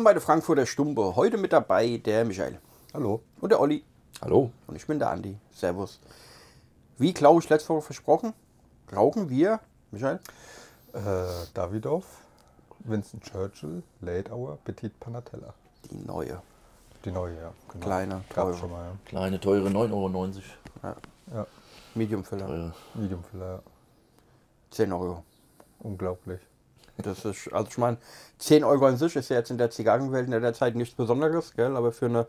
Willkommen bei der Frankfurter Stumpe. Heute mit dabei der Michael Hallo. und der Olli. Hallo. Und ich bin der Andi. Servus. Wie glaube ich letzte Woche versprochen, rauchen wir, Michael, Äh, Davidoff, Winston Churchill, Late Hour, Petit Panatella. die neue. Die neue, ja. Genau. Kleine, teure. schon mal, Kleine, teure 9,90 Euro. ja. ja. Medium Filler. Teure. Medium Filler, ja. 10 Euro. Unglaublich. Das ist, also ich meine, 10 Euro an sich ist ja jetzt in der Zigarrenwelt in der Zeit nichts Besonderes, gell? aber für eine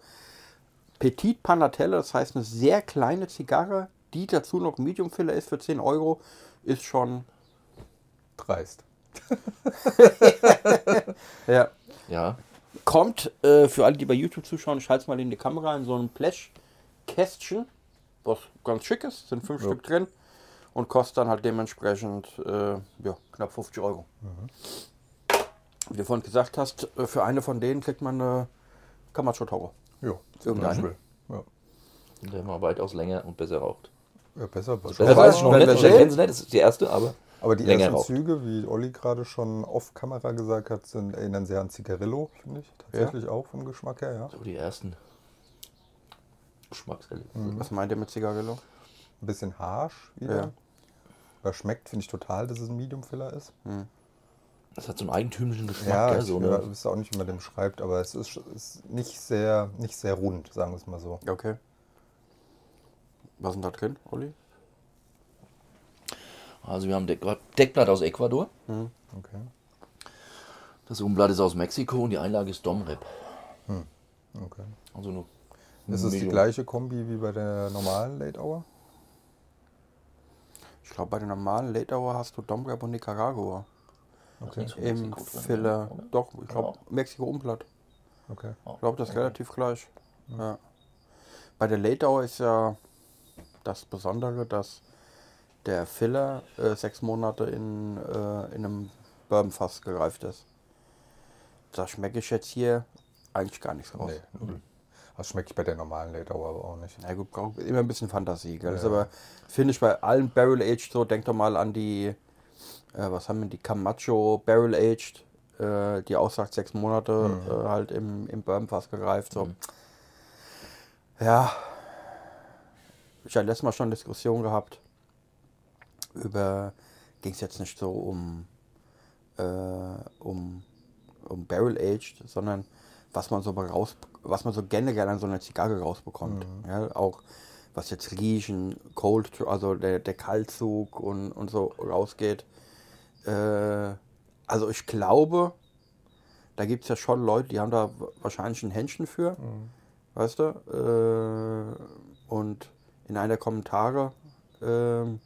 Petit Panatelle, das heißt eine sehr kleine Zigarre, die dazu noch Medium Filler ist für 10 Euro, ist schon, Dreist. ja, Ja. kommt äh, für alle, die bei YouTube zuschauen, ich halte es mal in die Kamera, in so einem Blechkästchen, was ganz schick ist, sind fünf Ja. Stück drin und kostet dann halt dementsprechend äh, ja, knapp 50 Euro. Wie du vorhin gesagt hast, äh, für eine von denen kriegt man eine Camacho. Jo. Irgendeine? zum Beispiel. Ja. Und der mal weitaus länger und besser raucht. ja, besser. Besser weiß weiß ich noch nicht. sie nicht. Das ist die erste, aber Aber die ersten raucht. Züge, wie Olli gerade schon off-Kamera gesagt hat, sind, erinnern sehr an Zigarillo, finde ich. Tatsächlich auch vom Geschmack her, ja. so die ersten Geschmackserlebnisse. Mhm. Was meint ihr mit Zigarillo? Ein bisschen harsch wieder. Ja. Aber schmeckt, finde ich total, dass es ein Medium Filler ist. Das hat so einen eigentümlichen Geschmack. Ja, gell? ich so eine, wisst auch nicht, wie man dem schreibt, aber es ist, ist nicht, sehr, nicht sehr rund, sagen wir es mal so. Okay. Was ist denn da drin, Olli? also wir haben Deck Deckblatt aus Ecuador. Okay. Das Umblatt ist aus Mexiko und die Einlage ist Domrep. okay. Also nur Ist es die gleiche Kombi wie bei der normalen Late Hour? Ich glaube, bei den normalen Late Hour hast du Domrep und Nicaragua. Okay. Im drin, Filler. Doch, ich glaube, Ja. Mexiko Umblatt. Okay. Ich glaube, das ist relativ gleich. Ja. Bei der Late Hour ist ja das Besondere, dass der Filler äh, sechs Monate in, äh, in einem Bourbonfass gereift ist. Da schmecke ich jetzt hier eigentlich gar nichts raus. Nee, null. Das schmeckt bei der normalen Hour aber auch nicht. Na gut, braucht immer ein bisschen Fantasie. Gell? Das ist Ja. aber, finde ich, bei allen Barrel Aged so, denk doch mal an die, äh, was haben wir, die Camacho Barrel Aged, äh, die auch sagt sechs Monate äh, halt im, im Bourbonfass gereift. So. Ja, ich hatte letztes Mal schon eine Diskussion gehabt über, ging es jetzt nicht so um, äh, um, um Barrel Aged, sondern was man so raus, was man so generell an so einer Zigarre rausbekommt. Ja, auch was jetzt Riechen, Cold, also der, der Kaltzug und, und so rausgeht. Äh, also ich glaube, da gibt es ja schon Leute, die haben da wahrscheinlich ein Händchen für, weißt du? Äh, und in einer der Kommentare ähm,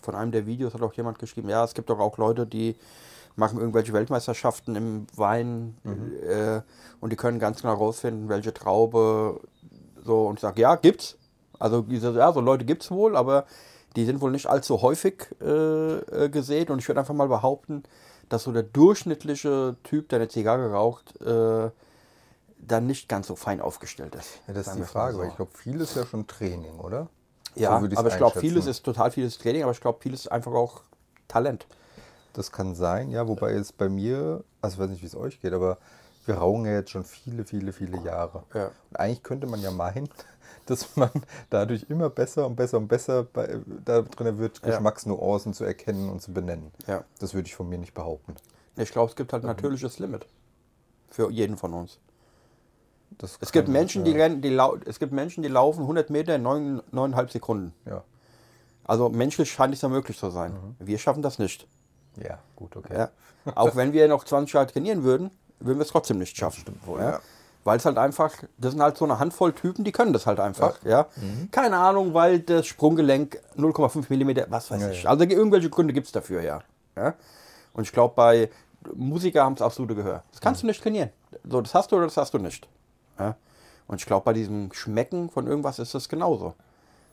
von einem der Videos hat auch jemand geschrieben, ja, es gibt doch auch Leute, die machen irgendwelche Weltmeisterschaften im Wein äh, und die können ganz genau rausfinden, welche Traube so und ich sage, ja, gibt's. Also diese, ja, so Leute gibt's wohl, aber die sind wohl nicht allzu häufig äh, äh, gesät und ich würde einfach mal behaupten, dass so der durchschnittliche Typ, der eine Zigarre raucht, äh, dann nicht ganz so fein aufgestellt ist. Ja, das ist die Frage, so. weil ich glaube, viel ist ja schon Training, oder? Ja, So aber ich glaube, vieles ist total vieles Training, aber ich glaube, vieles ist einfach auch Talent. Das kann sein, ja, wobei es bei mir, also ich weiß nicht, wie es euch geht, aber wir rauchen ja jetzt schon viele, viele, viele Jahre. Ja. Und eigentlich könnte man ja meinen, dass man dadurch immer besser und besser und besser bei, da drin wird, Ja. Geschmacksnuancen zu erkennen und zu benennen. Ja. Das würde ich von mir nicht behaupten. Ich glaube, es gibt halt ein natürliches Limit für jeden von uns. Das Es gibt Menschen, ja. die rennen, die lau es gibt Menschen, die laufen 100 Meter in neun, neuneinhalb Sekunden. Ja. Also menschlich scheint es ja möglich zu sein. Wir schaffen das nicht. Ja, gut, okay. Ja. Auch wenn wir noch 20 Jahre trainieren würden, würden wir es trotzdem nicht schaffen. stimmt wohl, ja. ja. Weil es halt einfach, das sind halt so eine Handvoll Typen, die können das halt einfach. Ja. Keine Ahnung, weil das Sprunggelenk 0,5 mm, was weiß ich. Also irgendwelche Gründe gibt es dafür, ja. ja. Und ich glaube, bei Musiker haben es absolute Gehör. Das kannst du nicht trainieren. So, das hast du oder das hast du nicht. Ja. Und ich glaube, bei diesem Schmecken von irgendwas ist das genauso.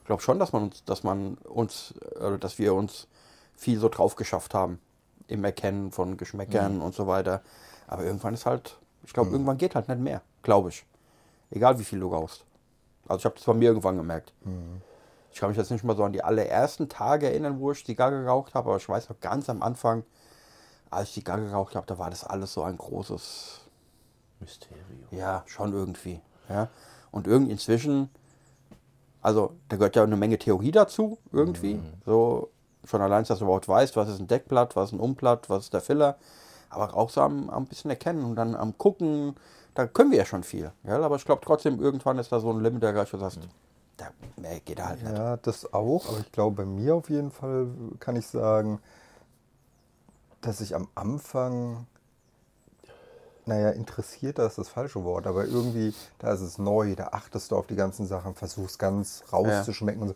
Ich glaube schon, dass man uns, dass man uns, äh, dass wir uns viel so drauf geschafft haben im Erkennen von Geschmäckern und so weiter. Aber irgendwann ist halt, ich glaube, irgendwann geht halt nicht mehr, glaube ich. Egal wie viel du rauchst. Also ich habe das bei mir irgendwann gemerkt. Ich kann mich jetzt nicht mal so an die allerersten Tage erinnern, wo ich Zigarre geraucht habe, aber ich weiß noch ganz am Anfang, als ich Zigarre geraucht habe, da war das alles so ein großes, Mysterium. Ja, schon irgendwie. Ja. Und irgendwie inzwischen, also da gehört ja eine Menge Theorie dazu, irgendwie. So, schon allein, dass du überhaupt weißt, was ist ein Deckblatt, was ist ein Umblatt, was ist der Filler. Aber auch so am, am bisschen erkennen und dann am gucken, da können wir ja schon viel. Ja? Aber ich glaube trotzdem, irgendwann ist da so ein Limit, der gleich du sagst, da nee, geht halt nicht. Ja, das auch, aber ich glaube, bei mir auf jeden Fall kann ich sagen, dass ich am Anfang, naja, interessiert, das ist das falsche Wort, aber irgendwie, da ist es neu, da achtest du auf die ganzen Sachen, versuchst ganz rauszuschmecken und so.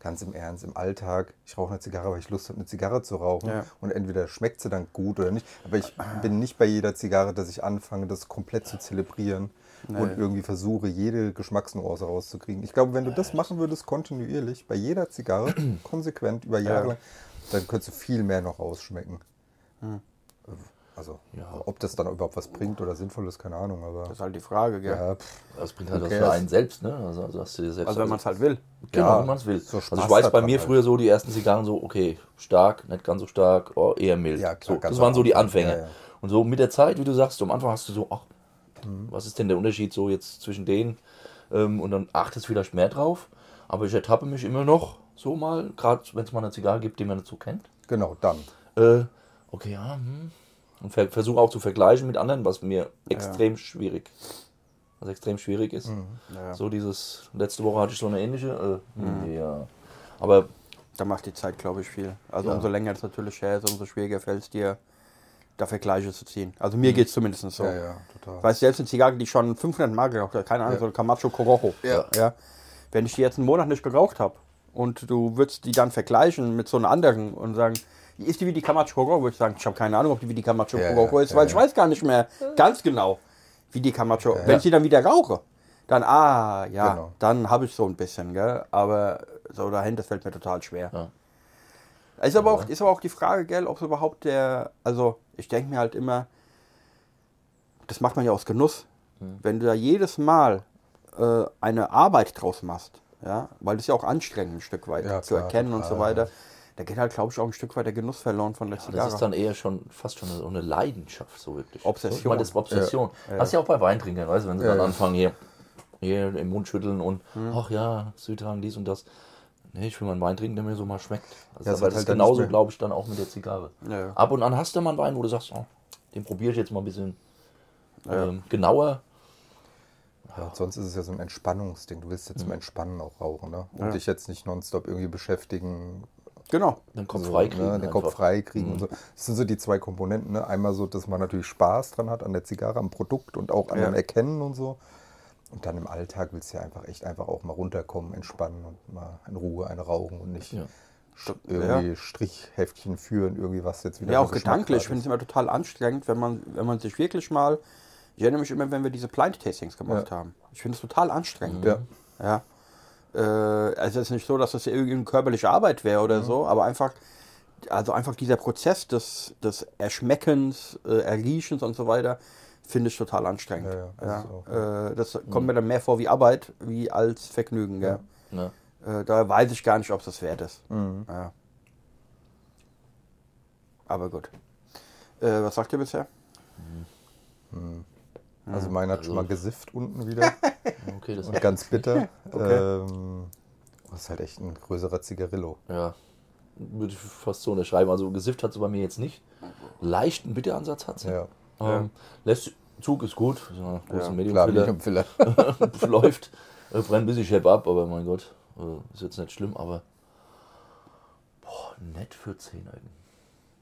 Ganz im Ernst, im Alltag, ich rauche eine Zigarre, weil ich Lust habe, eine Zigarre zu rauchen. Ja. Und entweder schmeckt sie dann gut oder nicht. Aber ich bin nicht bei jeder Zigarre, dass ich anfange, das komplett zu zelebrieren und irgendwie versuche, jede Geschmacksnuance rauszukriegen. Ich glaube, wenn du das machen würdest, kontinuierlich, bei jeder Zigarre, konsequent über Jahre lang, dann könntest du viel mehr noch rausschmecken. Also, Ja. ob das dann überhaupt was bringt oder sinnvoll ist, keine Ahnung. Aber Das ist halt die Frage, gell? ja, pff, Das bringt halt Okay, was für das- einen selbst, ne? Also, also hast du dir selbst. Also wenn man es halt will. Genau, Ja, wenn man es will. so also ich weiß bei mir halt. früher so, die ersten Zigarren so, okay, stark, nicht ganz so stark, oh, eher mild. Ja, klar, so, das waren so die Anfänge. ja, ja. Und so mit der Zeit, wie du sagst, so am Anfang hast du so, ach, Mhm. was ist denn der Unterschied so jetzt zwischen denen? Ähm, und dann achtest vielleicht mehr drauf. Aber ich ertappe mich immer noch so mal, gerade wenn es mal eine Zigarre gibt, die man nicht so kennt. genau, dann. Äh, okay, ja, hm. Und ver versuche auch zu vergleichen mit anderen, was mir extrem schwierig, was extrem schwierig ist. Mhm. Ja. So dieses, letzte Woche hatte ich so eine ähnliche, äh, hm, ja. Aber Da macht die Zeit, glaube ich, viel. Also Ja. umso länger es natürlich her ist, umso schwieriger fällt es dir, da Vergleiche zu ziehen. Also mir geht es zumindest so. Ja, ja, total. Weil selbst eine Zigarre, die ich schon 500 Mal geraucht habe, keine Ahnung, so eine Camacho Corojo. Ja. ja. Wenn ich die jetzt einen Monat nicht geraucht habe und du würdest die dann vergleichen mit so einer anderen und sagen, ist die wie die würde ich sagen, ich habe keine Ahnung, ob die wie die Camacho Ja, ja, ist, ja, weil ich ja. weiß gar nicht mehr ganz genau, wie die Camacho. Wenn ich die dann wieder rauche, dann, ah, ja, Genau. dann habe ich so ein bisschen, gell? aber so dahin, das fällt mir total schwer. Ja. Ist aber, auch, ist aber auch die Frage, gell, ob es überhaupt der, also ich denke mir halt immer, das macht man ja aus Genuss. Wenn du da jedes Mal äh, eine Arbeit draus machst, ja, weil das ist ja auch anstrengend ein Stück weit Ja, zu klar, erkennen und so weiter, da geht halt, glaube ich, auch ein Stück weit der Genuss verloren von der das Zigarre. ist dann eher schon fast schon so eine Leidenschaft, so wirklich. Obsession. Ich meine, das ist Obsession. Hast ja auch bei Weintrinkern, weißt du, wenn sie Ja, dann ja. anfangen hier, hier im Mund schütteln und, Hm. ach ja, Südhang, dies und das. Nee, ich will mal einen Wein trinken, der mir so mal schmeckt. Also, Ja, das halt ist dann genauso, glaube ich, dann auch mit der Zigarre. Ja, ja. Ab und an hast du mal einen Wein, wo du sagst, oh, den probiere ich jetzt mal ein bisschen ähm, genauer. Ja, sonst ist es ja so ein Entspannungsding. Du willst jetzt zum Entspannen auch rauchen, ne? Und dich jetzt nicht nonstop irgendwie beschäftigen. Genau. Den Kopf so, frei kriegen. Ne? Den Kopf einfach. Mhm. frei kriegen und so. Das sind so die zwei Komponenten. Ne? Einmal so, dass man natürlich Spaß dran hat an der Zigarre, am Produkt und auch an Ja. dem Erkennen und so. Und dann im Alltag willst du ja einfach echt einfach auch mal runterkommen, entspannen und mal in Ruhe eine rauchen und nicht Ja. irgendwie Strichheftchen führen, irgendwie was jetzt wieder Ja, auch gedanklich. Ich finde es ist. immer total anstrengend, wenn man, wenn man sich wirklich mal. Ich erinnere mich immer, wenn wir diese Blind-Tastings gemacht Ja. haben. Ich finde es total anstrengend. Ja. Ja. Äh, also es ist nicht so, dass das irgendwie eine körperliche Arbeit wäre Mhm. oder so, aber einfach, also einfach dieser Prozess des, des Erschmeckens, äh, Erriechens und so weiter, finde ich total anstrengend. Ja, ja, das Ja, äh, das kommt mir dann mehr vor wie Arbeit, wie als Vergnügen. Gell? Äh, da weiß ich gar nicht, ob es das wert ist. Mhm. Ja. Aber gut. Äh, was sagt ihr bisher? Also meiner hat schon Also- mal gesifft unten wieder. Okay, das und ganz bitter. Okay. ähm, das ist halt echt ein größerer Zigarillo. Ja, würde ich fast so unterschreiben. Also gesifft hat sie bei mir jetzt nicht. Leichten Bitteransatz hat sie. Ja. Ähm, lässt, Zug ist gut. Ja, große Ja, Medium Klar, Filler. Medium Filler. läuft. Äh, brennt ein bisschen schepp ab, aber mein Gott, äh, ist jetzt nicht schlimm, aber boah, nett für 10 Euro.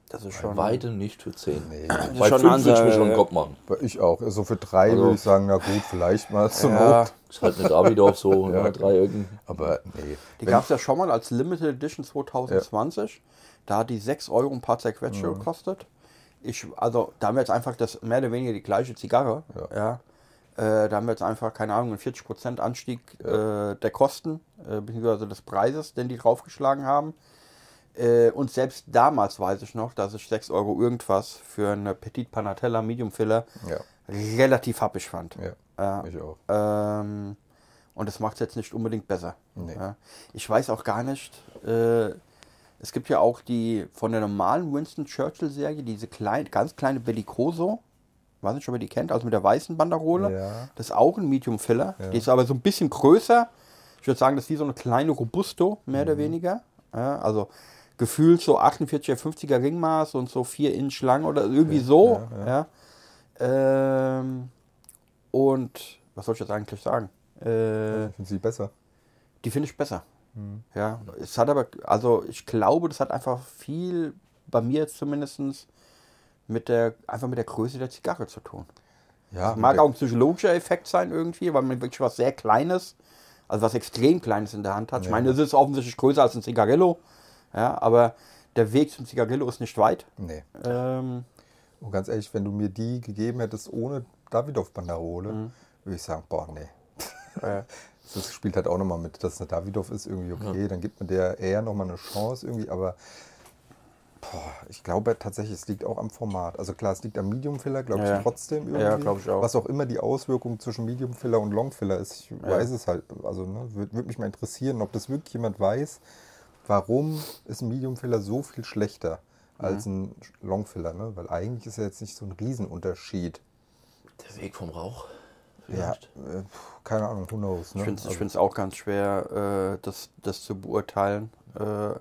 Das ist Bei schon. weitem nicht für 10. Nee. Bei schon 5 würde ich mir schon einen ja. Kopf machen. Ich auch. So für drei Also- würde ich sagen, na gut, vielleicht mal zur Ja, Not. Ist halt eine Davidoff so, Ja, ja, drei Öcken. Aber nee. die gab es ja schon mal als Limited Edition 2020. Da hat die 6 Euro ein paar zerquetsche Mhm. gekostet. Ich, also da haben wir jetzt einfach das mehr oder weniger die gleiche Zigarre. Ja. Äh, da haben wir jetzt einfach, keine Ahnung, einen 40% Anstieg äh, der Kosten, äh, beziehungsweise des Preises, den die draufgeschlagen haben. Äh, und selbst damals weiß ich noch, dass ich 6 Euro irgendwas für eine Petit Panatella Medium Filler Ja, relativ happig fand. ja, Ja. ich auch. Ähm, und das macht es jetzt nicht unbedingt besser. Nee. Ja. Ich weiß auch gar nicht, äh, es gibt ja auch die von der normalen Winston Churchill Serie, diese klein, ganz kleine Bellicoso. weiß nicht, ob ihr die kennt, also mit der weißen Banderole. Ja. Das ist auch ein Medium Filler. Die ist aber so ein bisschen größer. Ich würde sagen, das ist wie so eine kleine Robusto, mehr Mhm. oder weniger. Ja, also gefühlt so 48er, 50er Ringmaß und so 4 Inch lang oder irgendwie so. Ja, Ähm, und was soll ich jetzt eigentlich sagen? Äh, Ich finde sie besser. die finde ich besser. Ja, es hat aber, also ich glaube, das hat einfach viel, bei mir zumindest, mit der, einfach mit der Größe der Zigarre zu tun. Ja, Mag der- auch ein psychologischer Effekt sein irgendwie, weil man wirklich was sehr Kleines, also was extrem Kleines in der Hand hat. Ich Ja. meine, es ist offensichtlich größer als ein Zigarillo, ja, aber der Weg zum Zigarillo ist nicht weit. Nee. Ähm, Und ganz ehrlich, wenn du mir die gegeben hättest ohne Davidoff-Banderole, Mhm. würde ich sagen, boah, nee. äh, Das spielt halt auch nochmal mit, dass es eine Davidoff ist, irgendwie okay, dann gibt man der eher nochmal eine Chance irgendwie, aber boah, ich glaube tatsächlich, es liegt auch am Format. Also klar, es liegt am Medium-Filler, glaube ich Ja. trotzdem irgendwie. Ja, glaub ich auch. Was auch immer die Auswirkung zwischen Medium-Filler und Long-Filler ist, ich Ja. weiß es halt, also ne, würde würd mich mal interessieren, ob das wirklich jemand weiß, warum ist ein Medium-Filler so viel schlechter als Mhm. ein Long-Filler, ne? weil eigentlich ist ja jetzt nicht so ein Riesenunterschied. Der Weg vom Rauch. Ja, Vielleicht. äh, keine Ahnung, who knows. Ne? ich finde es Also- auch ganz schwer, äh, das, das zu beurteilen. Äh,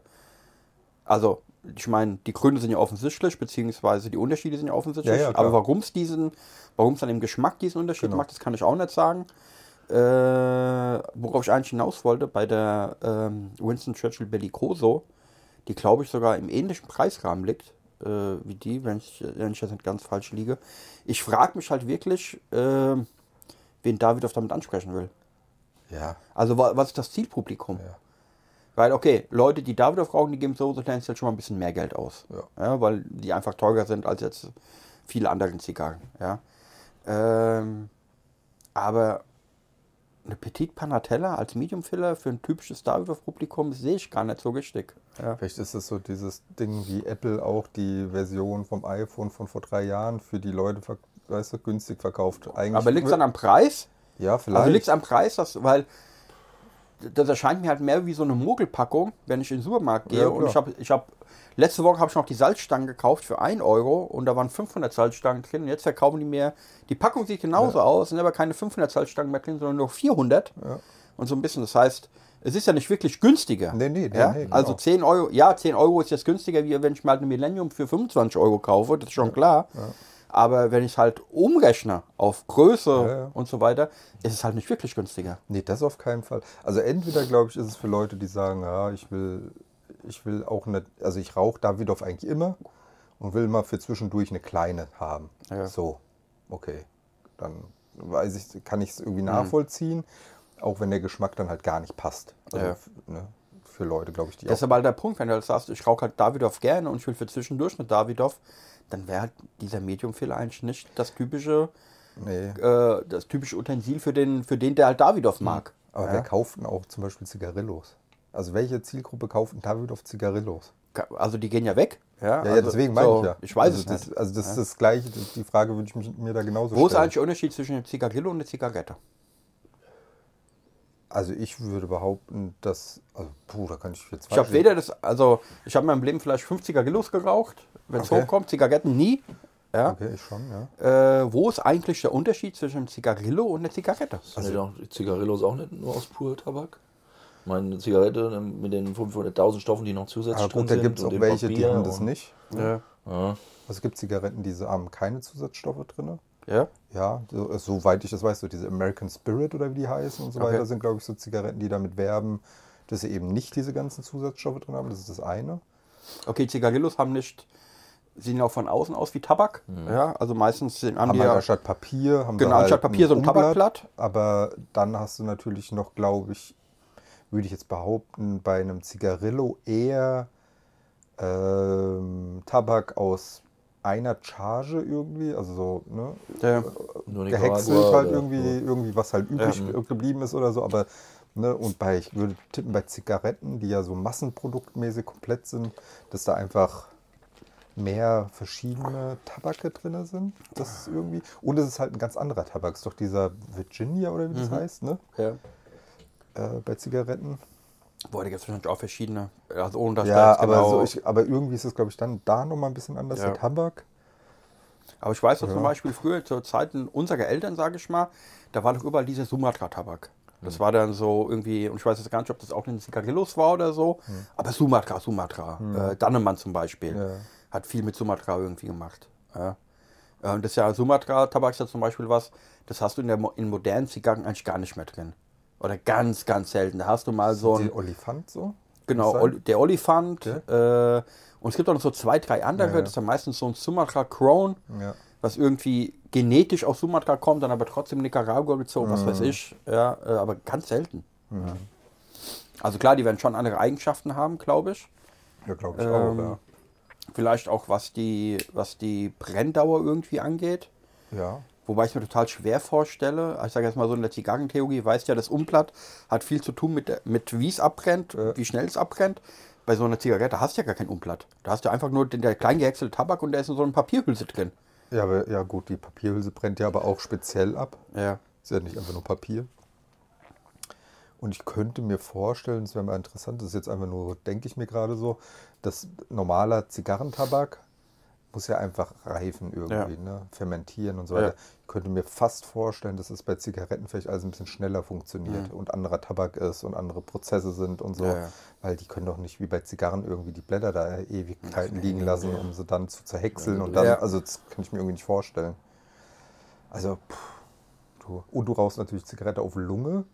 also, ich meine, die Gründe sind ja offensichtlich, beziehungsweise die Unterschiede sind ja offensichtlich. Ja, ja, aber warum es diesen, warum es an dem Geschmack diesen Unterschied Genau. macht, das kann ich auch nicht sagen. Äh, worauf ich eigentlich hinaus wollte, bei der ähm, Winston Churchill Bellicoso, die glaube ich sogar im ähnlichen Preisrahmen liegt äh, wie die, wenn ich, wenn ich das nicht ganz falsch liege. Ich frage mich halt wirklich, äh, wen David auf damit ansprechen will. ja, Also wa- was ist das Zielpublikum? Ja. Weil, okay, Leute, die Davidoff rauchen, die geben so tendenziell schon mal ein bisschen mehr Geld aus. Ja. weil die einfach teurer sind als jetzt viele andere Zigarren. Ja. Ähm, aber eine Petit Panatella als Medium Filler für ein typisches Davidoff-Publikum sehe ich gar nicht so richtig. Ja. Vielleicht ist es so dieses Ding wie Apple auch die Version vom iPhone von vor drei Jahren für die Leute weißt du, günstig verkauft. Eigentlich Aber liegt es dann am Preis? Ja, vielleicht. Also liegt es am Preis, dass, weil das erscheint mir halt mehr wie so eine Mogelpackung, wenn ich in den Supermarkt gehe Ja, und ich habe, ich habe, letzte Woche habe ich noch die Salzstangen gekauft für 1 Euro und da waren 500 Salzstangen drin und jetzt verkaufen die mir, die Packung sieht genauso aus, sind aber keine 500 Salzstangen mehr drin, sondern nur 400 und so ein bisschen, das heißt, es ist ja nicht wirklich günstiger. Nee, nee, nee, ja? nee, genau. Also 10 Euro, ja, 10 Euro ist jetzt günstiger, wie wenn ich mal eine Millennium für 25 Euro kaufe, das ist schon klar. Aber wenn ich es halt umrechne auf Größe Ja, ja. und so weiter, ist es halt nicht wirklich günstiger. Nee, das auf keinen Fall. Also entweder, glaube ich, ist es für Leute, die sagen, ja, ich will, ich will auch nicht, also ich rauche Davidoff eigentlich immer und will mal für zwischendurch eine kleine haben. Ja. So, okay. Dann weiß ich, kann ich es Mhm. irgendwie nachvollziehen, auch wenn der Geschmack dann halt gar nicht passt. Also ne, für Leute, glaube ich, die Das ist aber halt der Punkt, wenn du halt sagst, ich rauche halt Davidoff gerne und ich will für zwischendurch mit Davidoff, dann wäre halt dieser Medium-Filler eigentlich nicht das typische, Nee. äh, das typische Utensil für den, für den, der halt Davidoff mag. Aber ja? wer kauft denn auch zum Beispiel Zigarillos? Also welche Zielgruppe kauft ein Davidoff Zigarillos? Also die gehen ja weg. Ja, Ja, also, ja deswegen meine so, ich ja. Ich weiß also es das, nicht. Also das ist das Gleiche, die Frage würde ich mich, mir da genauso Wo ist stellen. eigentlich der Unterschied zwischen einem Zigarillo und einer Zigarette? Also ich würde behaupten, dass, also puh, da kann ich jetzt Ich habe weder das, also ich habe in meinem Leben vielleicht fünf Zigarillos geraucht, wenn es Okay. hochkommt, Zigaretten nie. Ja. Okay, ich schon, ja. Äh, wo ist eigentlich der Unterschied zwischen einem Zigarillo und einer Zigarette? Also, auch, die Zigarillos auch nicht nur aus pur Tabak? Ich meine, eine Zigarette ähm, mit den 500.000 Stoffen, die noch zusätzlich Aber drin gut, da sind. gibt es und auch welche, die Papier haben das nicht. Ja. Ja. Also es gibt Zigaretten, die haben keine Zusatzstoffe drin. Ja. Ja, so, soweit ich das weiß, so diese American Spirit oder wie die heißen und so Okay. weiter, sind, glaube ich, so Zigaretten, die damit werben, dass sie eben nicht diese ganzen Zusatzstoffe drin haben. Das ist das eine. Okay, Zigarillos haben nicht, sehen auch von außen aus wie Tabak. Ja, also meistens haben Haben die ja, anstatt Papier, haben Genau, halt anstatt Papier so ein Umblatt, Tabakblatt. Aber dann hast du natürlich noch, glaube ich, würde ich jetzt behaupten, bei einem Zigarillo eher ähm, Tabak aus einer Charge irgendwie, also so, ne, ja, Nur gehäckselt halt oder- irgendwie, irgendwie was halt übrig geblieben ist oder so, aber ne, und bei, ich würde tippen, bei Zigaretten, die ja so massenproduktmäßig komplett sind, dass da einfach mehr verschiedene Tabake drin sind. Das ist irgendwie. Und es ist halt ein ganz anderer Tabak. Es ist doch dieser Virginia oder wie das heißt, ne? ja. Äh, bei Zigaretten. Boah, da gibt es wahrscheinlich auch verschiedene. Also ohne dass da Ja, aber, genau, so ich, aber irgendwie ist es, glaube ich, dann da nochmal ein bisschen anders, Ja. der Tabak. Aber ich weiß noch zum Beispiel früher, zu Zeiten unserer Eltern, sage ich mal, da war doch überall dieser Sumatra-Tabak. Das war dann so irgendwie, und ich weiß jetzt gar nicht, ob das auch in Zigarillos war oder so, aber Sumatra, Sumatra. Äh, Dannemann zum Beispiel Ja. hat viel mit Sumatra irgendwie gemacht. Ja. Und das ist ja Sumatra-Tabak ist ja zum Beispiel was, das hast du in, der, in modernen Zigarren eigentlich gar nicht mehr drin. Oder ganz, ganz selten. Da hast du mal so ein. Den Olifant so? Genau? Oli- der Olifant. Äh, und es gibt auch noch so zwei, drei andere. Ja. Das ist ja meistens so ein Sumatra Crown, Ja. was irgendwie genetisch aus Sumatra kommt, dann aber trotzdem Nicaragua gezogen, was Mhm. weiß ich. Ja, äh, aber ganz selten. Ja. Also klar, die werden schon andere Eigenschaften haben, glaube ich. Ja, glaube ich Ähm, auch, ja. Vielleicht auch was die, was die Brenndauer irgendwie angeht. Ja. Wobei ich mir total schwer vorstelle, ich sage jetzt mal so in der Zigarrentheorie, weißt ja, das Umblatt hat viel zu tun mit, mit wie es abbrennt, wie schnell es abbrennt. Bei so einer Zigarette hast du ja gar kein Umblatt. Da hast du einfach nur den der klein gehäckselte Tabak und der ist in so einer Papierhülse drin. Ja, aber, ja, gut, die Papierhülse brennt ja aber auch speziell ab. Ja. Ist ja nicht einfach nur Papier. Und ich könnte mir vorstellen, das wäre mal interessant, das ist jetzt einfach nur, denke ich mir gerade so, dass normaler Zigarrentabak muss ja einfach reifen irgendwie, ne? fermentieren und so weiter. Ja. Ich könnte mir fast vorstellen, dass es bei Zigaretten vielleicht alles ein bisschen schneller funktioniert und anderer Tabak ist und andere Prozesse sind und so. Ja, ja. Weil die können doch nicht wie bei Zigarren irgendwie die Blätter da Ewigkeiten liegen lassen, um sie dann zu zerhäckseln und dann, Ja. also das kann ich mir irgendwie nicht vorstellen. Also, pff, du, und du rauchst natürlich Zigarette auf Lunge.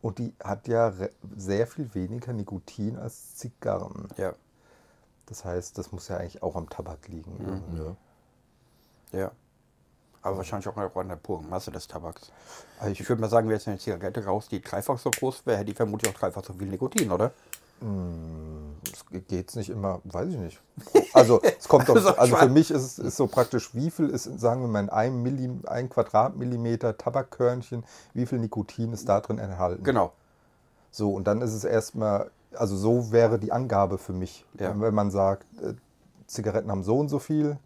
Und die hat ja sehr viel weniger Nikotin als Zigarren. Ja. Das heißt, das muss ja eigentlich auch am Tabak liegen. irgendwie. Ja. Ja. Aber wahrscheinlich auch an der puren Masse des Tabaks. Aber ich, würde mal sagen, wer jetzt eine Zigarette raus, die dreifach so groß wäre, hätte die vermutlich auch dreifach so viel Nikotin, oder? es geht's nicht immer, weiß ich nicht. Also es kommt doch, Also, also für mich ist es ist so praktisch, wie viel ist, sagen wir mal, in einem Millim, ein Quadratmillimeter Tabakkörnchen, wie viel Nikotin ist da drin enthalten? Genau. So, und dann ist es erstmal, also so wäre die Angabe für mich. Ja. Wenn man sagt, äh, Zigaretten haben so und so viel,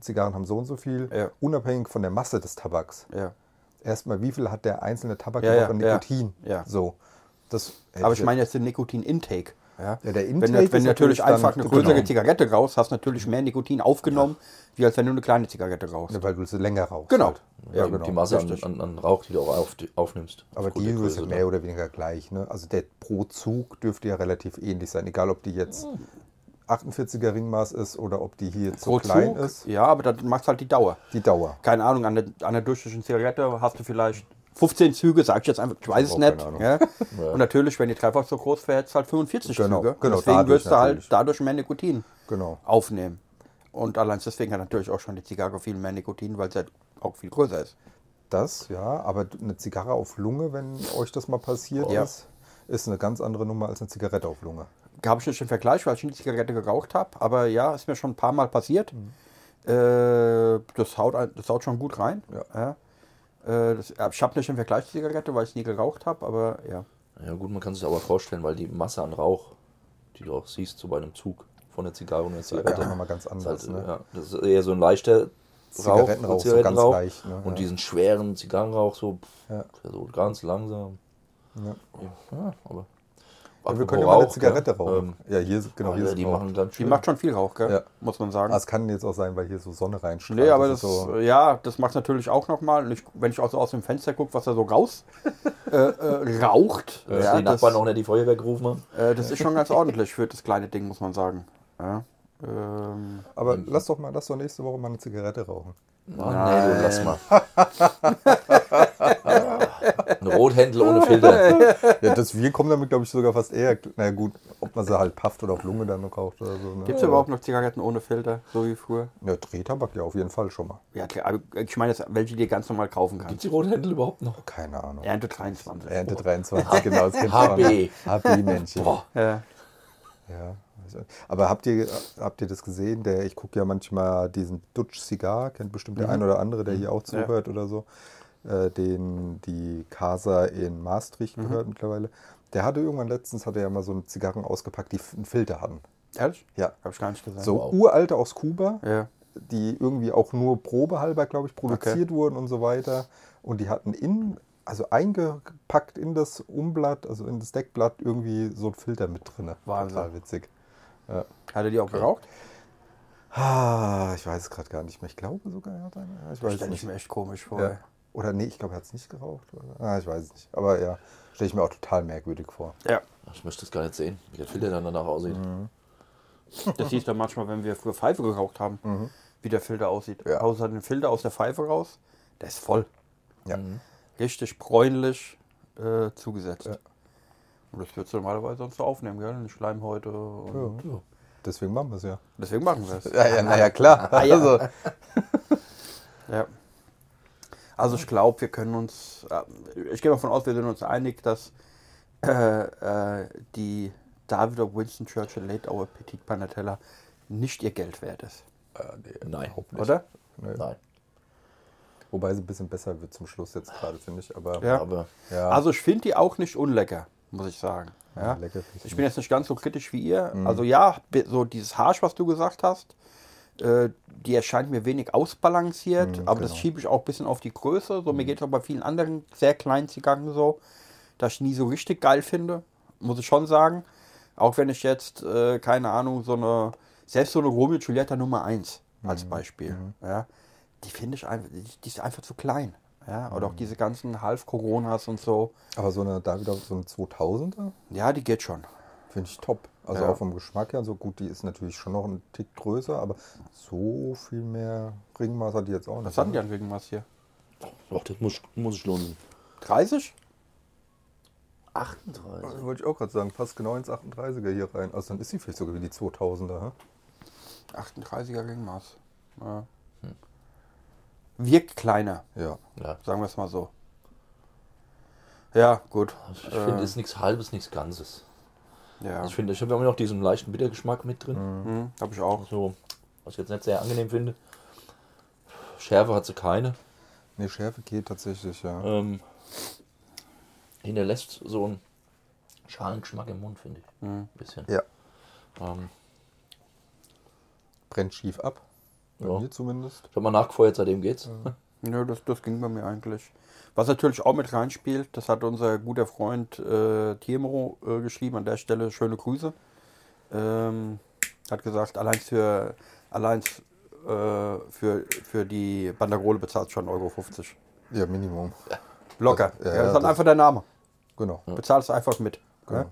Zigarren haben so und so viel, Ja. unabhängig von der Masse des Tabaks. Ja. Erstmal, wie viel hat der einzelne Tabak Ja, ja. Nikotin? Ja. So. Das Aber ich meine jetzt den Nikotin-Intake. Ja, Ja, der wenn, Intake du- wenn ist du natürlich natürlich einfach eine größere genau. Zigarette raus hast, natürlich mehr Nikotin aufgenommen, wie als wenn du eine kleine Zigarette rauchst. Ja, weil du sie länger rauchst. Genau. Halt. Ja, die, genau. die Masse an, an, an Rauch, die du auch auf, aufnimmst. Aber die der ist ja Größe, mehr oder weniger gleich. Ne? Also der pro Zug dürfte ja relativ ähnlich sein, egal ob die jetzt 48er Ringmaß ist oder ob die hier so Pro klein Zug, ist. Ja, aber dann macht halt die Dauer. Die Dauer. Keine Ahnung, an der, an der durchschnittlichen Zigarette hast du vielleicht 15 Züge, sag ich jetzt einfach, ich weiß es auch nicht. Ja? Und natürlich, wenn die dreifach so groß wäre, hättest du halt 45 Genau, Züge. genau, deswegen dadurch würdest du halt dadurch mehr Nikotin Genau. aufnehmen. Und allein deswegen hat natürlich auch schon die Zigarre viel mehr Nikotin, weil sie halt auch viel größer ist. Das, ja, aber eine Zigarre auf Lunge, wenn euch das mal passiert Ja. ist, ist eine ganz andere Nummer als eine Zigarette auf Lunge. Habe ich nicht den Vergleich, weil ich nie Zigarette geraucht habe. Aber ja, ist mir schon ein paar Mal passiert. Mhm. Äh, das, haut, das haut schon gut rein. Ja. Äh, das, ich habe nicht den Vergleich zur Zigarette, weil ich nie geraucht habe. Aber ja. Ja gut, man kann sich aber vorstellen, weil die Masse an Rauch, die du auch siehst, so bei einem Zug von der Zigarre und der Zigarette, mal ganz ist anders, Halt, ne? ja, das ist eher so ein leichter Zigarettenrauch, Rauch, so ganz leicht, ne? Und Ja. diesen schweren Zigarrenrauch so, pff, Ja. so ganz langsam. Ja. Ja, aber Ja, wir können ja mal eine Zigarette gell, rauchen. ähm, ja, hier ist, genau, hier ist die machen ganz Die macht schon viel Rauch, gell? Ja. muss man sagen. Ah, Es kann jetzt auch sein, weil hier so Sonne reinstrahlt. Nee, aber das, ist so, ja, das macht natürlich auch nochmal, wenn ich auch so aus dem Fenster gucke, was da so raus äh, äh, raucht. Dass ja, die das, Nachbarn auch nicht die Feuerwehr gerufen haben. äh, das ist schon ganz ordentlich für das kleine Ding, muss man sagen. Ja, ähm, aber lass doch mal, lass doch nächste Woche mal eine Zigarette rauchen. Oh, nee, du lass mal. Ein Rothändel ohne Filter. Ja, das, wir kommen damit, glaube ich, sogar fast eher. Na gut, ob man sie halt pafft oder auf Lunge dann noch raucht oder so. Ne? Gibt es überhaupt noch Zigaretten ohne Filter, so wie früher? Ja, Drehtabak ja auf jeden Fall schon mal. Ja, klar, aber ich meine jetzt, welche dir ganz normal kaufen Gibt kannst. die Rothändel überhaupt noch? Keine Ahnung. Ernte 23. Ernte 23, genau. Das HB. HB-Männchen. Boah. Ja. Ja. also- Aber habt ihr, habt ihr das gesehen? Der, ich gucke ja manchmal diesen Dutch Cigar, kennt bestimmt der ein oder andere, der hier auch zuhört oder so, äh, den die Casa in Maastricht gehört mittlerweile. Der hatte irgendwann letztens, hatte er mal so eine Zigarren ausgepackt, die einen Filter hatten. Ehrlich? Ja. Hab ich gar nicht gesehen. So uralte aus Kuba, Ja. die irgendwie auch nur probehalber, glaube ich, produziert wurden und so weiter. Und die hatten in, also eingepackt in das Umblatt, also in das Deckblatt, irgendwie so ein Filter mit drin. Wahnsinn. Total witzig. Ja. Hat er die auch geraucht? Ah, ich weiß es gerade gar nicht mehr. Ich glaube sogar, er hat eine. Ja, Ich weiß es nicht. mir echt komisch vor. Ja. Oder nee, ich glaube, er hat es nicht geraucht. Oder? Ah, ich weiß es nicht. Aber ja, stelle ich mir auch total merkwürdig vor. Ja. Ich möchte das gar nicht sehen, wie der Filter dann danach aussieht. Das siehst du manchmal, wenn wir früher Pfeife geraucht haben, wie der Filter aussieht. Ja. Außer den Filter aus der Pfeife raus, der ist voll. Ja. Richtig bräunlich äh, zugesetzt. Ja. Und das würdest du normalerweise sonst so aufnehmen, gell? Eine Schleimhäute. Und Ja. Deswegen machen wir es ja. Deswegen machen wir es. Ja, ja, naja, klar. Also, Ja. Also ich glaube, wir können uns, äh, ich gehe mal davon aus, wir sind uns einig, dass äh, äh, die David of Winston Churchill Late Hour Petit Panatella nicht ihr Geld wert ist. äh, nee, Nein. überhaupt nicht. Oder? Nee. Nein. Wobei sie ein bisschen besser wird zum Schluss jetzt gerade, finde ich. Aber Ja. Aber ja, Also ich finde die auch nicht unlecker, muss ich sagen. Ja. lecker finde Ich bin jetzt nicht ganz so kritisch wie ihr. Also ja, so dieses Harsch, was du gesagt hast, die erscheint mir wenig ausbalanciert, Mhm, aber das genau. schiebe ich auch ein bisschen auf die Größe. So, mir geht es auch bei vielen anderen sehr kleinen Zigarren so, dass ich nie so richtig geil finde, muss ich schon sagen. Auch wenn ich jetzt, äh, keine Ahnung, so eine, selbst so eine Romeo Giulietta Nummer 1 als Beispiel, ja, die finde ich einfach, die, die ist einfach zu klein. Ja, oder auch diese ganzen Half-Coronas und so. Aber so eine, da wieder so eine 2000er Ja, die geht schon. finde ich top. Also Ja. auch vom Geschmack her, so gut, die ist natürlich schon noch ein Tick größer, aber so viel mehr Ringmaß hat die jetzt auch nicht. Was hatten die an Ringmaß hier? Ach, das muss, muss ich lohnen. 30? 38. Also wollte ich auch gerade sagen, passt genau ins 38er hier rein. Also dann ist sie vielleicht sogar wie die 2000er. hä? 38er Ringmaß. Ja. Wirkt kleiner, Ja. Ja. sagen wir es mal so. Ja, gut. Ich finde, es ist nichts Halbes, nichts Ganzes. Ja, Ich finde, ich habe immer noch diesen leichten Bittergeschmack mit drin. hm, habe ich auch. So, was ich jetzt nicht sehr angenehm finde. Schärfe hat sie keine. Nee, Schärfe geht tatsächlich, ja. Ähm, hinterlässt so einen Schalengeschmack im Mund, finde ich. Ein bisschen. Ja. Ähm, Brennt schief ab. Bei Ja. mir zumindest. ich habe mal nachgefeuert, seitdem geht's. Nö, das, das ging bei mir eigentlich. Was natürlich auch mit reinspielt, das hat unser guter Freund äh, Tiemro äh, geschrieben, an der Stelle schöne Grüße. Ähm, hat gesagt, allein für, allein, äh, für, für die Banderole bezahlt schon 1,50 Euro. Ja, Minimum. Locker. Ja, Ja, ja, das ist halt das- einfach der Name. Genau. Bezahlst du einfach mit. Genau.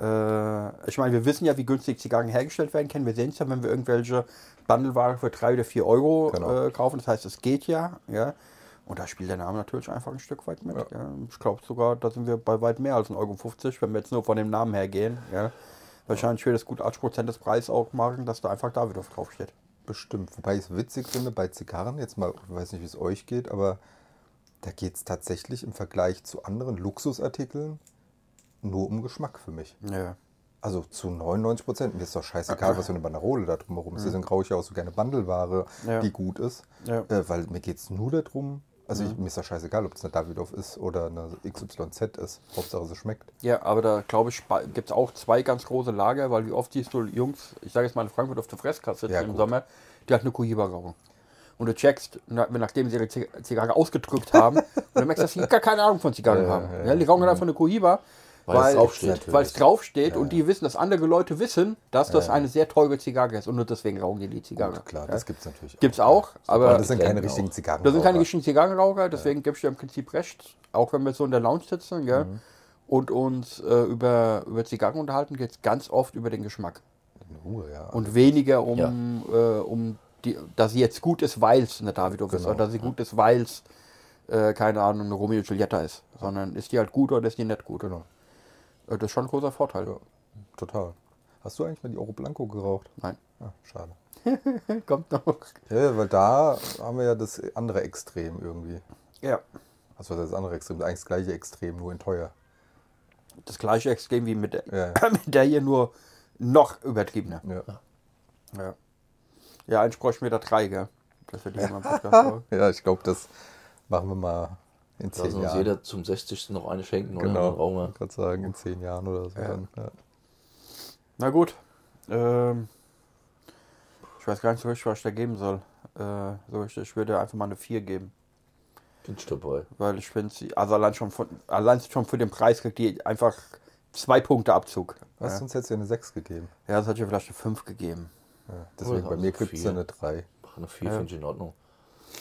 Äh, ich meine, wir wissen ja, wie günstig Zigarren hergestellt werden können. Wir sehen es ja, wenn wir irgendwelche Bundleware für 3 oder 4 Euro Genau. äh, kaufen. Das heißt, es geht ja, ja. Und da spielt der Name natürlich einfach ein Stück weit mit. Ja. Ja. Ich glaube sogar, da sind wir bei weit mehr als 1,50 Euro, wenn wir jetzt nur von dem Namen her gehen. Ja. Wahrscheinlich wird das gut 80% des Preises auch machen, dass da einfach Davidoff draufsteht. Bestimmt. Wobei ich es witzig finde bei Zigarren, jetzt mal, ich weiß nicht, wie es euch geht, aber da geht es tatsächlich im Vergleich zu anderen Luxusartikeln nur um Geschmack für mich. Ja. Also zu 99 Prozent. Mir ist doch scheißegal, was für eine Banderole da drumherum ist. Deswegen rauche ich auch so gerne Bandelware, Ja. die gut ist. Ja. Äh, weil mir geht es nur darum, also ich, mir ist doch scheißegal, ob es eine Davidoff ist oder eine XYZ ist. Hauptsache sie schmeckt. Ja, aber da glaube ich, gibt es auch zwei ganz große Lager, weil wie oft siehst du Jungs, ich sage jetzt mal in Frankfurt auf der Fresskasse Ja, im gut. Sommer, die hat eine Cohiba rauchen. Und du checkst, na- nachdem sie ihre Zig- Zigarre ausgedrückt haben, und du merkst, dass sie gar keine Ahnung von Zigarren Ja, haben. ja, Ja, die rauchen dann einfach eine Cohiba, Weil es weil, es draufsteht und die wissen, dass andere Leute wissen, dass das eine sehr teure Zigarre ist und nur deswegen rauchen die die Zigarre. Gut, klar, ja. das gibt es natürlich. Gibt's auch, aber Aber das sind keine Getränke richtigen auch. Zigarren. das sind keine richtigen Zigarrenraucher, deswegen gebe ich dir im Prinzip recht, auch wenn wir so in der Lounge sitzen Mhm. und uns äh, über, über Zigarren unterhalten, geht es ganz oft über den Geschmack. In Ruhe, ja. Und weniger um, äh, um die, dass sie jetzt gut ist, weil es eine Davidoff ist, Genau. oder dass sie gut ist, weil es, äh, keine Ahnung, eine Romeo Giulietta ist. Sondern ist die halt gut oder ist die nicht gut. Genau. Äh, das ist schon ein großer Vorteil. Ja, total. Hast du eigentlich mal die Oro Blanco geraucht? Nein. Ah, schade. Kommt noch. Ja, weil da haben wir ja das andere Extrem irgendwie. Ja. Also das andere Extrem, eigentlich das gleiche Extrem, nur in teuer. Das gleiche Extrem wie mit der, Ja. mit der hier nur noch übertriebener. Ja. Ja. Ja, eigentlich bräuchten wir da drei, gell? Das wird hier mal im Podcast. sagen. Ja, ich glaube, das machen wir mal in zehn Lassen uns Jahren. jeder zum 60. noch eine schenken oder genau, wir. ich gerade sagen, in zehn Jahren oder so. Ja. Dann, ja. Na gut. Ähm, ich weiß gar nicht so richtig, was ich da geben soll. Äh, so richtig, ich würde einfach mal eine 4 geben. Bin ich dabei. Weil ich finde sie, also allein schon, von, allein schon für den Preis kriegt die einfach zwei Punkte Abzug. Was, Ja, sonst hättest du ja eine 6 gegeben. ja das hat ja vielleicht eine 5 gegeben. Deswegen Oh, bei mir also gibt es vier. eine 3. Ach, Eine 4 finde ich in Ordnung.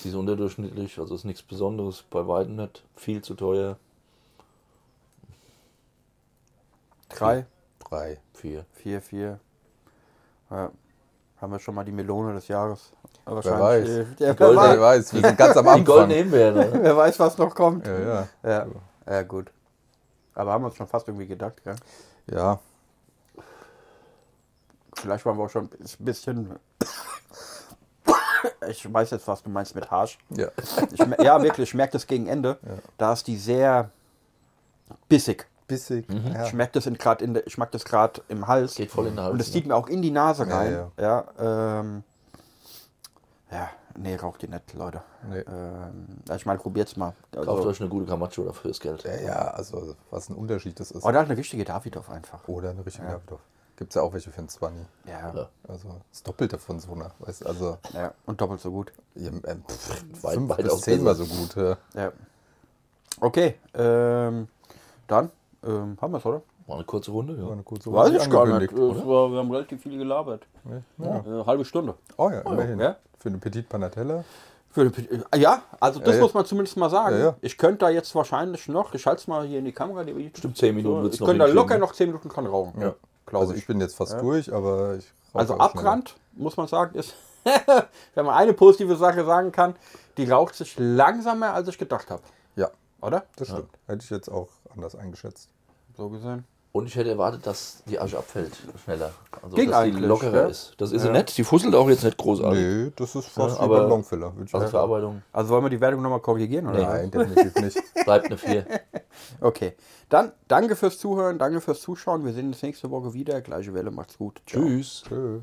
Die ist unterdurchschnittlich, also ist nichts Besonderes, bei weitem nicht. Viel zu teuer. Drei, 3. 4. vier, vier. Ja. Haben wir schon mal die Melone des Jahres. Wer weiß. äh, Der, Wer wer, weiß, weiß, wir sind ganz am Die Anfang. goldene Himbeere. wer weiß, was noch kommt. Ja, ja. Ja, ja gut. Aber haben wir uns schon fast irgendwie gedacht, gell? Ja, Vielleicht waren wir auch schon ein bisschen. Ich weiß jetzt, was du meinst mit harsch. ja. Ich, ja, wirklich, ich merke das gegen Ende. Da ist die sehr bissig. Bissig. Ja. Ich merke das in grad in der, ich mag das gerade im Hals. Geht voll in den Hals. Und es ne? zieht mir auch in die Nase Ja, rein. Ja, ja, ähm, ja nee, raucht ihr nicht, Leute. Nee. Ähm, ja, ich meine, probiert's mal. Kauft Also, euch eine gute Camacho dafür das Geld. ja, ja, also was ein Unterschied das ist. oh, da hat eine richtige Davidoff einfach. Oder eine richtige ja. Gibt es ja auch welche für einen 20. Ja, Ja. Also das Doppelte von so einer. Weißt, du, also ja, und doppelt so gut. ja, ähm, pff, Weit- fünf weit bis auch zehnmal so gut. Ja. Ja. Okay, ähm, dann ähm, haben wir es, oder? War eine kurze Runde, ja. War eine kurze Weiß Runde ich gar nicht. angekündigt, Es war, wir haben relativ viel gelabert. Ja. Äh, halbe Stunde. Oh ja, immerhin. ja. Für eine Petit Panatella. Für den, äh, ja, also das Ja, muss man zumindest mal sagen. Ja, ja. Ich könnte da jetzt wahrscheinlich noch, ich halte es mal hier in die Kamera. Die, Bestimmt 10 Minuten so, Ich noch könnte da locker ne? noch 10 Minuten dran rauchen. Ja. Glaube Also ich bin jetzt fast durch, aber ich rauche Also. Abbrand, muss man sagen, ist, wenn man eine positive Sache sagen kann, die raucht sich langsamer, als ich gedacht habe. Ja, Oder? das stimmt. Hätte ich jetzt auch anders eingeschätzt. So gesehen. Und ich hätte erwartet, dass die Asche abfällt schneller. Also Ging dass die eigentlich, lockerer ja. ist. Das ist sie nicht. Die fusselt auch jetzt nicht großartig. Nee, das ist fast Ja, wie aber-. Würde ich Also sagen. Verarbeitung Also wollen wir die Wertung nochmal korrigieren? Oder? Nein, definitiv nicht. bleibt eine 4. Okay. Dann danke fürs Zuhören, danke fürs Zuschauen. Wir sehen uns nächste Woche wieder. Gleiche Welle, macht's gut. Ciao. Tschüss. Tschö.